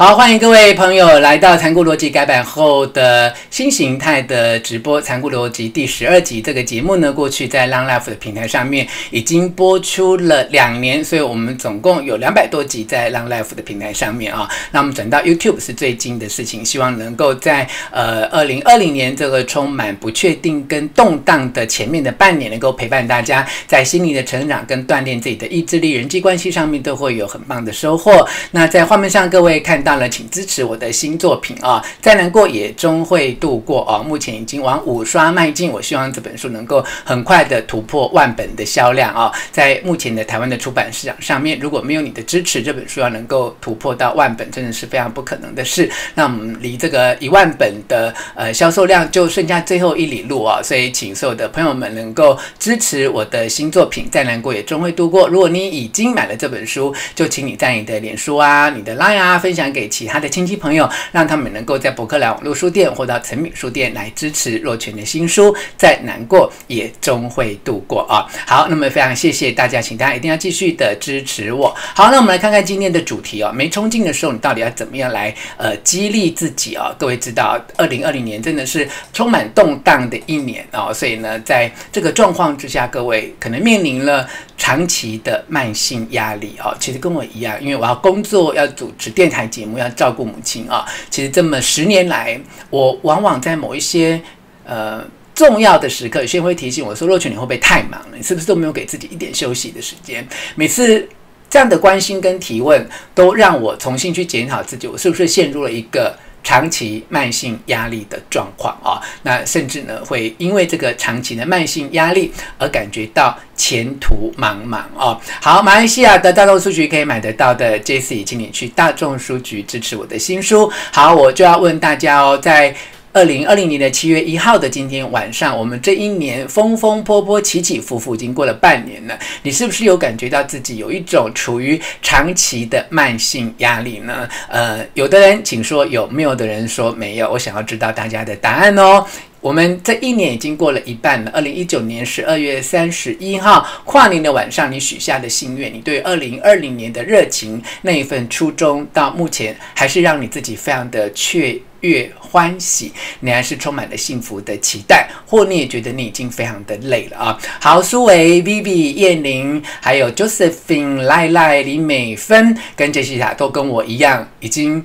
好，欢迎各位朋友来到《残酷逻辑》改版后的新形态的直播，《残酷逻辑》第十二集。这个节目呢，过去在 Long Life 的平台上面已经播出了两年，所以我们总共有两百多集在 Long Life 的平台上面啊。那我们转到 YouTube 是最近的事情，希望能够在呃二零二零年这个充满不确定跟动荡的前面的半年，能够陪伴大家在心理的成长跟锻炼自己的意志力、人际关系上面都会有很棒的收获。那在画面上各位看到。到了，请支持我的新作品啊！再难过也终会度过啊。目前已经往五刷迈进，我希望这本书能够很快的突破万本的销量啊！在目前的台湾的出版市场上面，如果没有你的支持，这本书要能够突破到万本，真的是非常不可能的事。那我们离这个一万本的呃销售量就剩下最后一里路啊！所以，请所有的朋友们能够支持我的新作品，再难过也终会度过。如果你已经买了这本书，就请你在你的脸书啊、你的 Line 啊分享给。给其他的亲戚朋友，让他们能够在博客来网络书店或到诚品书店来支持若泉的新书，再难过也终会度过啊！好，那么非常谢谢大家，请大家一定要继续的支持我。好，那我们来看看今天的主题哦。没冲劲的时候，你到底要怎么样来呃激励自己啊？各位知道，二零二零年真的是充满动荡的一年哦，所以呢，在这个状况之下，各位可能面临了长期的慢性压力哦。其实跟我一样，因为我要工作，要主持电台节目。我要照顾母亲啊！其实这么十年来，我往往在某一些呃重要的时刻，有些人会提醒我说：“若群，你会不会太忙了？你是不是都没有给自己一点休息的时间？”每次这样的关心跟提问，都让我重新去检讨自己，我是不是陷入了一个。长期慢性压力的状况啊，那甚至呢会因为这个长期的慢性压力而感觉到前途茫茫哦。好，马来西亚的大众书局可以买得到的，Jesse，请你去大众书局支持我的新书。好，我就要问大家哦，在。二零二零年的七月一号的今天晚上，我们这一年风风波波、起起伏伏，已经过了半年了。你是不是有感觉到自己有一种处于长期的慢性压力呢？呃，有的人请说有，没有的人说没有。我想要知道大家的答案哦。我们这一年已经过了一半了。二零一九年十二月三十一号跨年的晚上，你许下的心愿，你对二零二零年的热情，那一份初衷，到目前还是让你自己非常的确越欢喜，你还是充满了幸福的期待，或你也觉得你已经非常的累了啊。好，苏维、Vivi、燕玲，还有 Josephine、赖赖、李美芬跟杰西塔都跟我一样，已经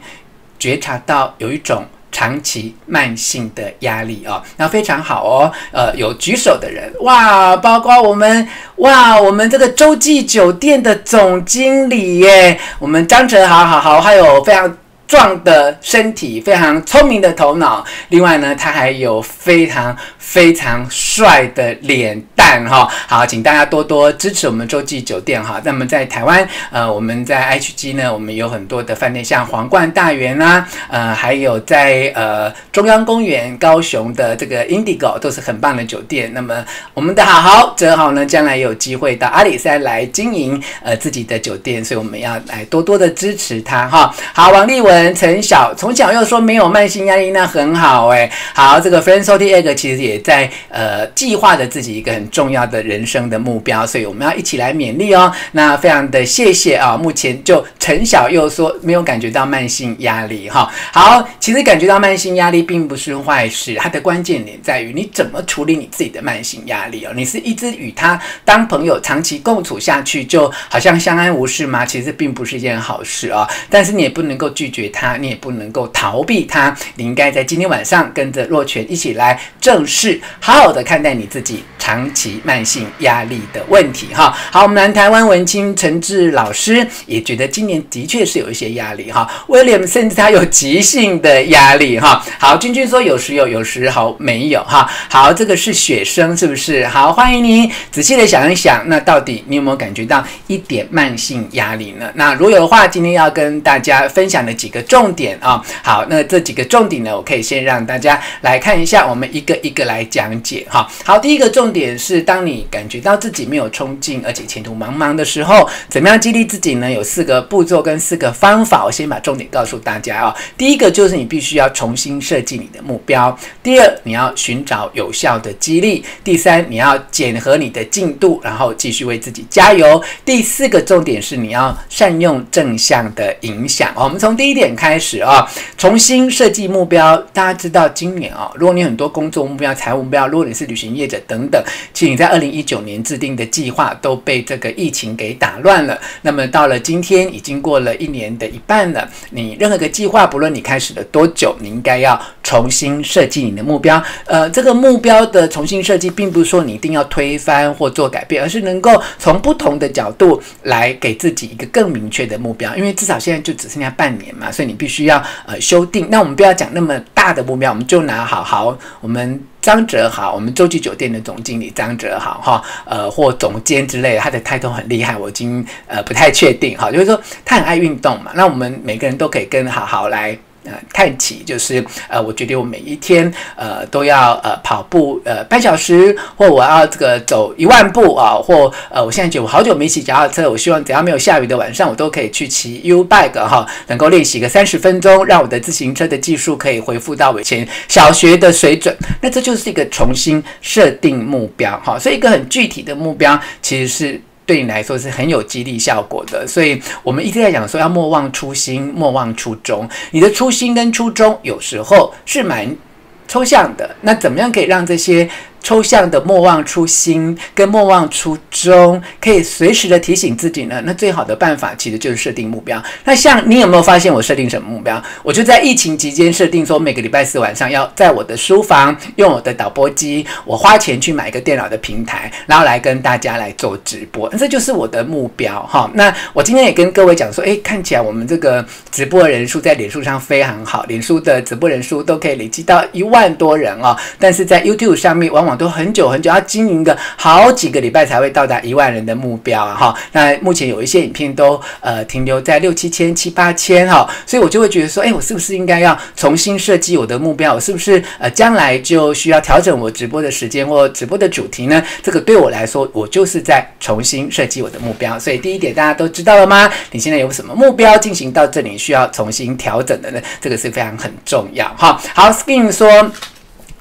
觉察到有一种。长期慢性的压力哦，那非常好哦。呃，有举手的人哇，包括我们哇，我们这个洲际酒店的总经理耶，我们张哲豪，好好，还有非常壮的身体，非常聪明的头脑。另外呢，他还有非常非常帅的脸蛋。哈，好，请大家多多支持我们洲际酒店哈。那么在台湾，呃，我们在 HG 呢，我们有很多的饭店，像皇冠大园啊，呃，还有在呃中央公园、高雄的这个 Indigo 都是很棒的酒店。那么我们的好好哲豪呢，将来有机会到阿里山来经营呃自己的酒店，所以我们要来多多的支持他哈。好，王立文、陈晓从小又说没有慢性压力，那很好哎。好，这个 Friend Salty Egg 其实也在呃计划着自己一个很。重要的人生的目标，所以我们要一起来勉励哦。那非常的谢谢啊！目前就陈小又说没有感觉到慢性压力哈。好，其实感觉到慢性压力并不是坏事，它的关键点在于你怎么处理你自己的慢性压力哦。你是一直与他当朋友，长期共处下去，就好像相安无事吗？其实并不是一件好事啊。但是你也不能够拒绝他，你也不能够逃避他。你应该在今天晚上跟着若泉一起来正视，好好的看待你自己长期。慢性压力的问题，哈，好，我们南台湾文青陈志老师也觉得今年的确是有一些压力，哈，William 甚至他有急性的压力，哈，好，君君说有时有，有时好没有，哈，好，这个是学生是不是？好，欢迎你仔细的想一想，那到底你有没有感觉到一点慢性压力呢？那如果有的话，今天要跟大家分享的几个重点啊，好，那这几个重点呢，我可以先让大家来看一下，我们一个一个来讲解，哈，好，第一个重点。点是，当你感觉到自己没有冲劲，而且前途茫茫的时候，怎么样激励自己呢？有四个步骤跟四个方法，我先把重点告诉大家啊。第一个就是你必须要重新设计你的目标；第二，你要寻找有效的激励；第三，你要检核你的进度，然后继续为自己加油；第四个重点是你要善用正向的影响。我们从第一点点开始啊，重新设计目标。大家知道今年啊，如果你很多工作目标、财务目标，如果你是旅行业者等等，其实你在二零一九年制定的计划都被这个疫情给打乱了。那么到了今天，已经过了一年的一半了。你任何个计划，不论你开始了多久，你应该要重新设计你的目标。呃，这个目标的重新设计，并不是说你一定要推翻或做改变，而是能够从不同的角度来给自己一个更明确的目标。因为至少现在就只剩下半年嘛，所以你必须要呃修订。那我们不要讲那么大的目标，我们就拿好好我们。张哲豪，我们洲际酒店的总经理张哲豪，哈，呃，或总监之类的，他的态度很厉害，我已经呃不太确定，哈，就是说他很爱运动嘛，那我们每个人都可以跟好好来。呃，看齐就是呃，我觉得我每一天呃都要呃跑步呃半小时，或我要这个走一万步啊，或呃，我现在觉得我好久没骑脚踏车，我希望只要没有下雨的晚上，我都可以去骑 U bike 哈，能够练习个三十分钟，让我的自行车的技术可以恢复到以前小学的水准。那这就是一个重新设定目标哈，所以一个很具体的目标其实是。对你来说是很有激励效果的，所以我们一直在讲说要莫忘初心，莫忘初衷。你的初心跟初衷有时候是蛮抽象的，那怎么样可以让这些？抽象的莫忘初心跟莫忘初衷，可以随时的提醒自己呢。那最好的办法其实就是设定目标。那像你有没有发现我设定什么目标？我就在疫情期间设定说，每个礼拜四晚上要在我的书房用我的导播机，我花钱去买一个电脑的平台，然后来跟大家来做直播。这就是我的目标哈。那我今天也跟各位讲说，诶，看起来我们这个直播人数在脸书上非常好，脸书的直播人数都可以累积到一万多人哦。但是在 YouTube 上面往往都很久很久，要经营个好几个礼拜才会到达一万人的目标啊！哈，那目前有一些影片都呃停留在六七千、七八千哈，所以我就会觉得说，哎，我是不是应该要重新设计我的目标？我是不是呃将来就需要调整我直播的时间或直播的主题呢？这个对我来说，我就是在重新设计我的目标。所以第一点大家都知道了吗？你现在有什么目标进行到这里需要重新调整的呢？这个是非常很重要哈。好，Skin 说。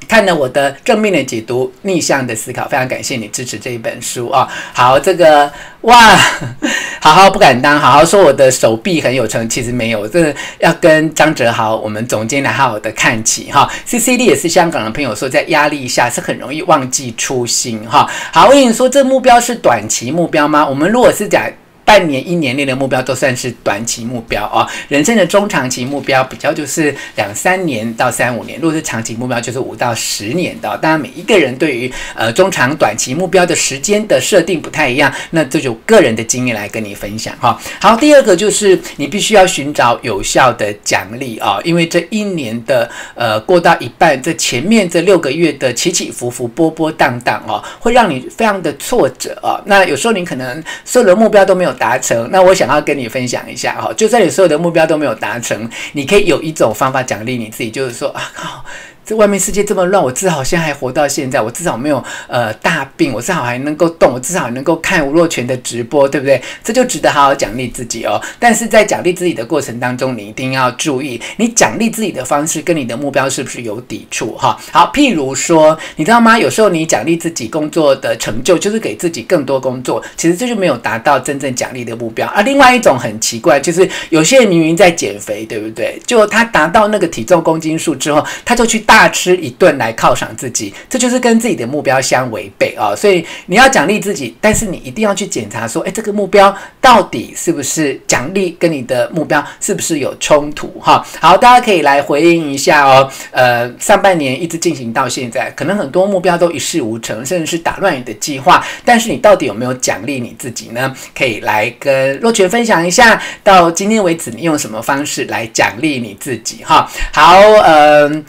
看了我的正面的解读，逆向的思考，非常感谢你支持这一本书啊！好，这个哇，好好不敢当，好好说我的手臂很有成，其实没有，这要跟张哲豪我们总监来好好的看齐哈。C C D 也是香港的朋友说，在压力下是很容易忘记初心哈。好，我跟你说，这目标是短期目标吗？我们如果是讲。半年、一年内的目标都算是短期目标哦。人生的中长期目标比较就是两三年到三五年，如果是长期目标就是五到十年的。当然，每一个人对于呃中长短期目标的时间的设定不太一样，那这就个人的经验来跟你分享哈。好，第二个就是你必须要寻找有效的奖励啊，因为这一年的呃过到一半，这前面这六个月的起起伏伏、波波荡荡哦，会让你非常的挫折啊。那有时候你可能所有的目标都没有达成，那我想要跟你分享一下哈，就算你所有的目标都没有达成，你可以有一种方法奖励你自己，就是说啊靠。这外面世界这么乱，我至少现在还活到现在，我至少没有呃大病，我至少还能够动，我至少还能够看吴若权的直播，对不对？这就值得好好奖励自己哦。但是在奖励自己的过程当中，你一定要注意，你奖励自己的方式跟你的目标是不是有抵触哈？好，譬如说，你知道吗？有时候你奖励自己工作的成就，就是给自己更多工作，其实这就没有达到真正奖励的目标。而另外一种很奇怪，就是有些人明明在减肥，对不对？就他达到那个体重公斤数之后，他就去大。大吃一顿来犒赏自己，这就是跟自己的目标相违背啊！所以你要奖励自己，但是你一定要去检查说，诶，这个目标到底是不是奖励跟你的目标是不是有冲突？哈，好，大家可以来回应一下哦。呃，上半年一直进行到现在，可能很多目标都一事无成，甚至是打乱你的计划。但是你到底有没有奖励你自己呢？可以来跟若泉分享一下，到今天为止你用什么方式来奖励你自己？哈，好，嗯、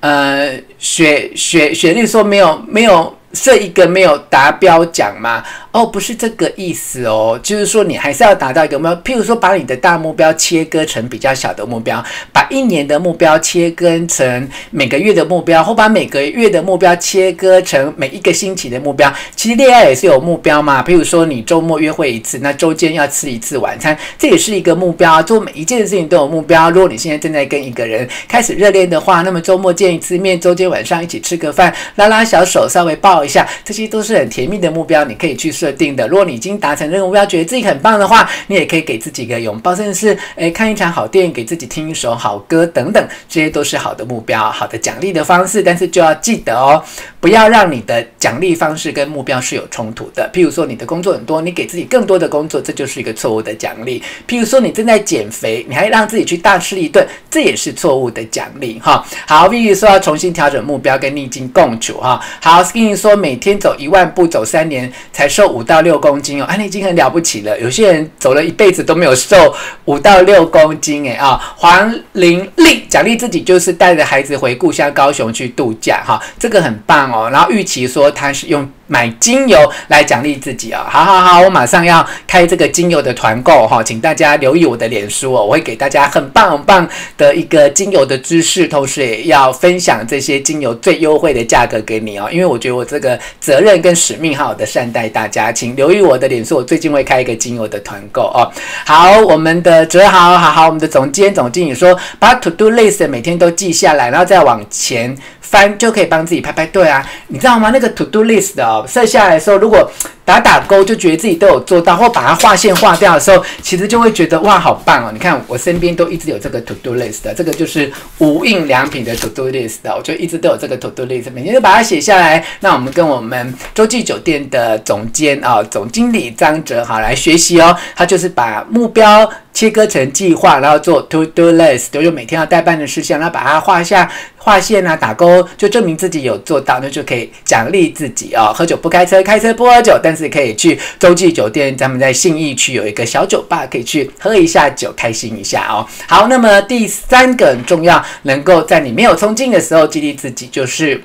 呃，雪雪雪莉说没有没有设一个没有达标奖吗？哦，不是这个意思哦，就是说你还是要达到一个目标。譬如说，把你的大目标切割成比较小的目标，把一年的目标切割成每个月的目标，或把每个月的目标切割成每一个星期的目标。其实恋爱也是有目标嘛，譬如说你周末约会一次，那周间要吃一次晚餐，这也是一个目标。做每一件事情都有目标。如果你现在正在跟一个人开始热恋的话，那么周末见一次面，周间晚上一起吃个饭，拉拉小手，稍微抱一下，这些都是很甜蜜的目标，你可以去设定的。如果你已经达成任务目标，觉得自己很棒的话，你也可以给自己一个拥抱，甚至是诶看一场好电影，给自己听一首好歌等等，这些都是好的目标，好的奖励的方式。但是就要记得哦，不要让你的奖励方式跟目标是有冲突的。譬如说你的工作很多，你给自己更多的工作，这就是一个错误的奖励。譬如说你正在减肥，你还让自己去大吃一顿，这也是错误的奖励哈。好，譬如说要重新调整目标，跟逆境共处哈。好，Skinny 说每天走一万步，走三年才瘦五到六公斤哦，啊，你已经很了不起了。有些人走了一辈子都没有瘦五到六公斤，诶啊，黄玲丽奖励自己就是带着孩子回故乡高雄去度假哈，这个很棒哦。然后预期说他是用。买精油来奖励自己啊！好好好，我马上要开这个精油的团购哈，请大家留意我的脸书哦，我会给大家很棒很棒的一个精油的知识，同时也要分享这些精油最优惠的价格给你哦，因为我觉得我这个责任跟使命好好的善待大家，请留意我的脸书，我最近会开一个精油的团购哦。好，我们的哲豪，好好，我们的总监总经理说，把 To Do List 每天都记下来，然后再往前。翻就可以帮自己拍拍对啊，你知道吗？那个 to do list 的剩，下来的时候，如果打打勾，就觉得自己都有做到，或把它划线划掉的时候，其实就会觉得哇，好棒哦！你看我身边都一直有这个 to do list 的，这个就是无印良品的 to do list 的，我就一直都有这个 to do list，每天都把它写下来。那我们跟我们洲际酒店的总监啊、总经理张哲好来学习哦，他就是把目标。切割成计划，然后做 to do list，都有每天要待办的事项，然后把它画下画线啊，打勾，就证明自己有做到，那就可以奖励自己哦。喝酒不开车，开车不喝酒，但是是可以去洲际酒店，咱们在信义区有一个小酒吧，可以去喝一下酒，开心一下哦。好，那么第三个很重要，能够在你没有冲劲的时候激励自己，就是。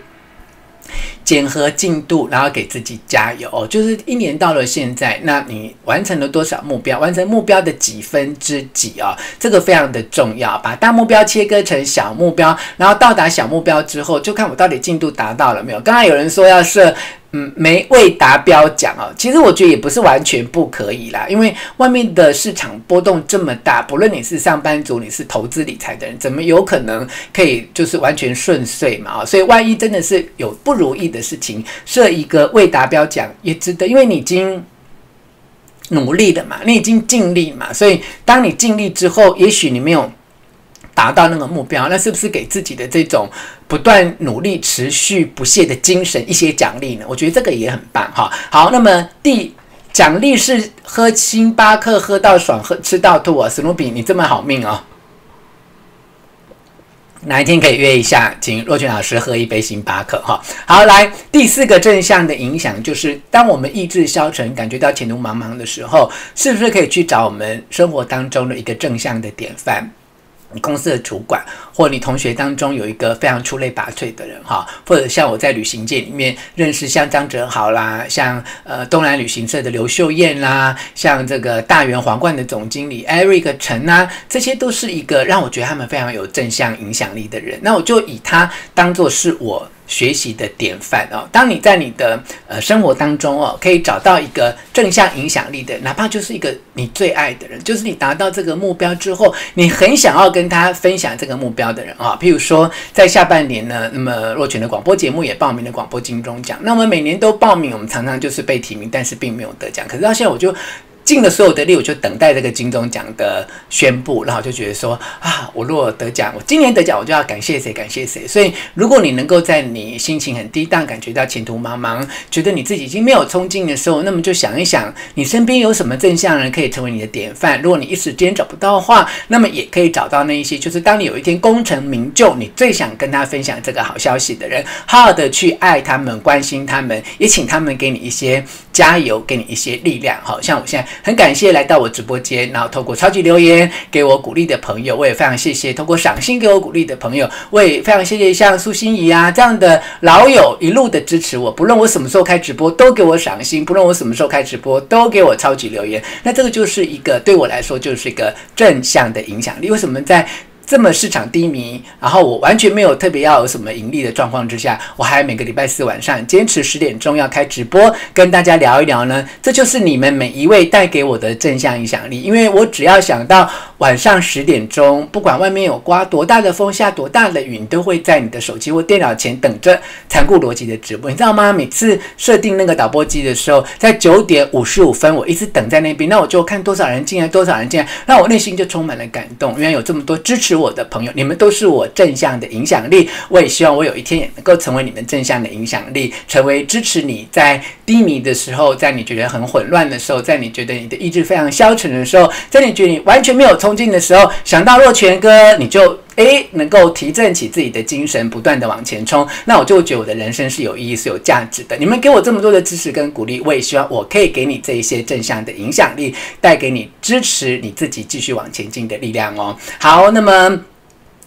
检核进度，然后给自己加油。就是一年到了现在，那你完成了多少目标？完成目标的几分之几啊？这个非常的重要。把大目标切割成小目标，然后到达小目标之后，就看我到底进度达到了没有。刚才有人说要设。嗯，没未达标奖哦。其实我觉得也不是完全不可以啦，因为外面的市场波动这么大，不论你是上班族，你是投资理财的人，怎么有可能可以就是完全顺遂嘛？啊，所以万一真的是有不如意的事情，设一个未达标奖也值得，因为你已经努力了嘛，你已经尽力嘛，所以当你尽力之后，也许你没有。达到那个目标，那是不是给自己的这种不断努力、持续不懈的精神一些奖励呢？我觉得这个也很棒哈。好，那么第奖励是喝星巴克喝到爽，喝吃到吐啊！史努比，你这么好命哦，哪一天可以约一下，请若权老师喝一杯星巴克哈。好，来第四个正向的影响就是，当我们意志消沉、感觉到前途茫茫的时候，是不是可以去找我们生活当中的一个正向的典范？公司的主管，或你同学当中有一个非常出类拔萃的人哈，或者像我在旅行界里面认识像张哲豪啦，像呃东南旅行社的刘秀燕啦，像这个大元皇冠的总经理 Eric 陈啊，这些都是一个让我觉得他们非常有正向影响力的人，那我就以他当做是我。学习的典范哦，当你在你的呃生活当中哦，可以找到一个正向影响力的，哪怕就是一个你最爱的人，就是你达到这个目标之后，你很想要跟他分享这个目标的人啊。譬如说，在下半年呢，那么若权的广播节目也报名了广播金钟奖，那我们每年都报名，我们常常就是被提名，但是并没有得奖。可是到现在我就。尽了所有的力，我就等待这个金钟奖的宣布，然后就觉得说啊，我如果得奖，我今年得奖，我就要感谢谁，感谢谁。所以，如果你能够在你心情很低，但感觉到前途茫茫，觉得你自己已经没有冲劲的时候，那么就想一想，你身边有什么正向人可以成为你的典范。如果你一时间找不到的话，那么也可以找到那一些，就是当你有一天功成名就，你最想跟他分享这个好消息的人，好好的去爱他们，关心他们，也请他们给你一些。加油，给你一些力量。好像我现在很感谢来到我直播间，然后透过超级留言给我鼓励的朋友，我也非常谢谢透过赏心给我鼓励的朋友，我也非常谢谢像苏心怡啊这样的老友一路的支持我，不论我什么时候开直播都给我赏心，不论我什么时候开直播都给我超级留言。那这个就是一个对我来说就是一个正向的影响力。为什么在这么市场低迷，然后我完全没有特别要有什么盈利的状况之下，我还每个礼拜四晚上坚持十点钟要开直播，跟大家聊一聊呢？这就是你们每一位带给我的正向影响力。因为我只要想到晚上十点钟，不管外面有刮多大的风、下多大的雨，你都会在你的手机或电脑前等着残酷逻辑的直播，你知道吗？每次设定那个导播机的时候，在九点五十五分，我一直等在那边，那我就看多少人进来，多少人进来，那我内心就充满了感动。原来有这么多支持我的朋友，你们都是我正向的影响力。我也希望我有一天也能够成为你们正向的影响力，成为支持你在低迷的时候，在你觉得很混乱的时候，在你觉得你的意志非常消沉的时候，在你觉得你完全没有冲劲的时候，想到若泉哥，你就诶能够提振起自己的精神，不断的往前冲。那我就觉得我的人生是有意义、是有价值的。你们给我这么多的支持跟鼓励，我也希望我可以给你这一些正向的影响力，带给你支持你自己继续往前进的力量哦。好，那么。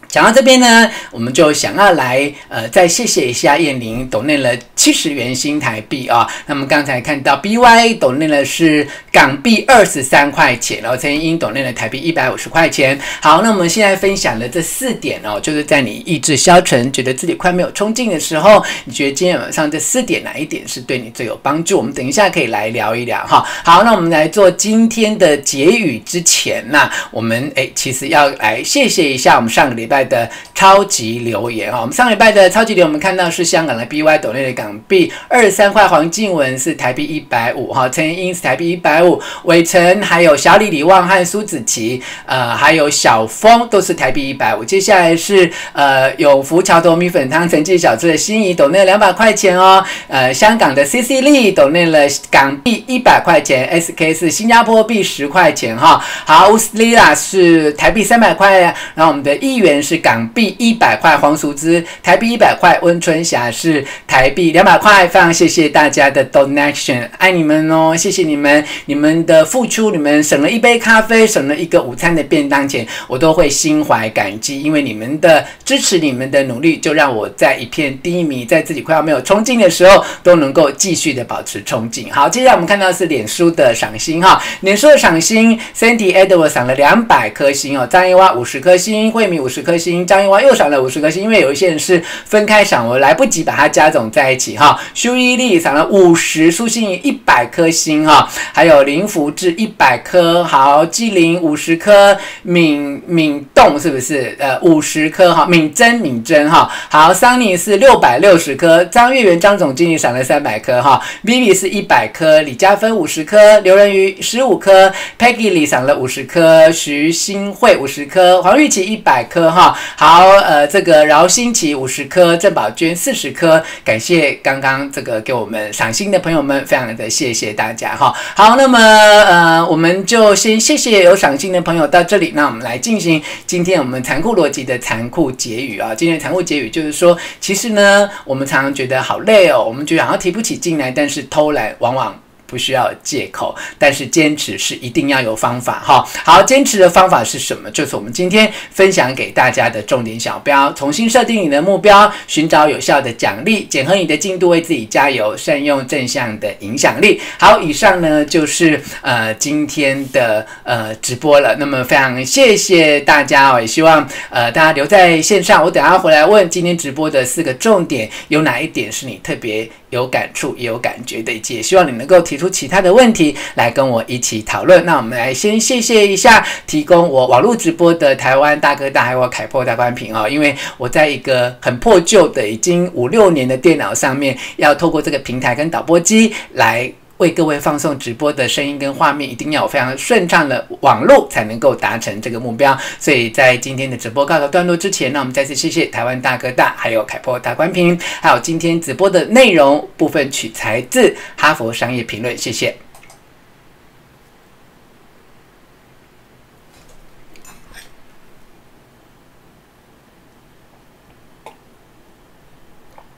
讲到这边呢，我们就想要来呃，再谢谢一下燕玲，抖内了七十元新台币啊。那么刚才看到 BY 抖内了是港币二十三块钱，然后陈英抖内了台币一百五十块钱。好，那我们现在分享的这四点哦，就是在你意志消沉、觉得自己快没有冲劲的时候，你觉得今天晚上这四点哪一点是对你最有帮助？我们等一下可以来聊一聊哈。好，那我们来做今天的结语之前呢，我们诶其实要来谢谢一下我们上个礼拜。的超级留言。哈，我们上礼拜的超级留言，我们看到是香港的 BY 抖内的港币二十三块，黄静文是台币一百五。哈，陈英是台币一百五，伟成还有小李李旺和苏子琪，呃，还有小峰都是台币一百五。接下来是呃永福桥头米粉汤陈记小吃的心仪抖内两百块钱哦，呃，香港的 CC 利抖内了港币一百块钱，SK 是新加坡币十块钱。哈，好，乌斯利拉是台币三百块，然后我们的议员是港币一百块，黄淑芝台币一百块，温春霞是台币两百块，非常谢谢大家的 donation，爱你们哦，谢谢你们，你们的付出，你们省了一杯咖啡，省了一个午餐的便当钱，我都会心怀感激，因为你们的支持，你们的努力，就让我在一片低迷，在自己快要没有冲劲的时候，都能够继续的保持冲劲。好，接下来我们看到是脸书的赏心哈，脸书的赏心，Sandy Edward 赏了两百颗星哦，张一蛙五十颗星，慧敏五十颗星。张一蛙又赏了五十颗星，因为有一些人是分开赏，我来不及把它加总在一起哈。修一力赏了五十，苏心怡一百颗星哈，还有林福志一百颗，好，纪灵五十颗，敏敏动是不是？呃，五十颗哈，敏珍敏珍哈，好，桑尼是六百六十颗，张月圆张总经理赏了三百颗哈，Vivi 是一百颗，李嘉芬五十颗，刘仁瑜十五颗，Peggy 李赏了五十颗，徐新慧五十颗，黄玉琪一百颗哈。好，呃，这个饶新奇五十颗，郑宝娟四十颗，感谢刚刚这个给我们赏心的朋友们，非常的谢谢大家哈。好，那么呃，我们就先谢谢有赏心的朋友到这里，那我们来进行今天我们残酷逻辑的残酷结语啊。今天残酷结语就是说，其实呢，我们常常觉得好累哦，我们觉得好像提不起劲来，但是偷懒往往。不需要借口，但是坚持是一定要有方法哈。好，坚持的方法是什么？就是我们今天分享给大家的重点小标：重新设定你的目标，寻找有效的奖励，检核你的进度，为自己加油，善用正向的影响力。好，以上呢就是呃今天的呃直播了。那么非常谢谢大家哦，也希望呃大家留在线上，我等下回来问今天直播的四个重点，有哪一点是你特别有感触也有感觉的？也希望你能够提出其他的问题来跟我一起讨论。那我们来先谢谢一下提供我网络直播的台湾大哥大还有凯擘大关屏哦，因为我在一个很破旧的已经五六年的电脑上面，要透过这个平台跟导播机来。为各位放送直播的声音跟画面，一定要有非常顺畅的网络才能够达成这个目标。所以在今天的直播告一段落之前，那我们再次谢谢台湾大哥大，还有凯波大观屏，还有今天直播的内容部分取材自《哈佛商业评论》，谢谢。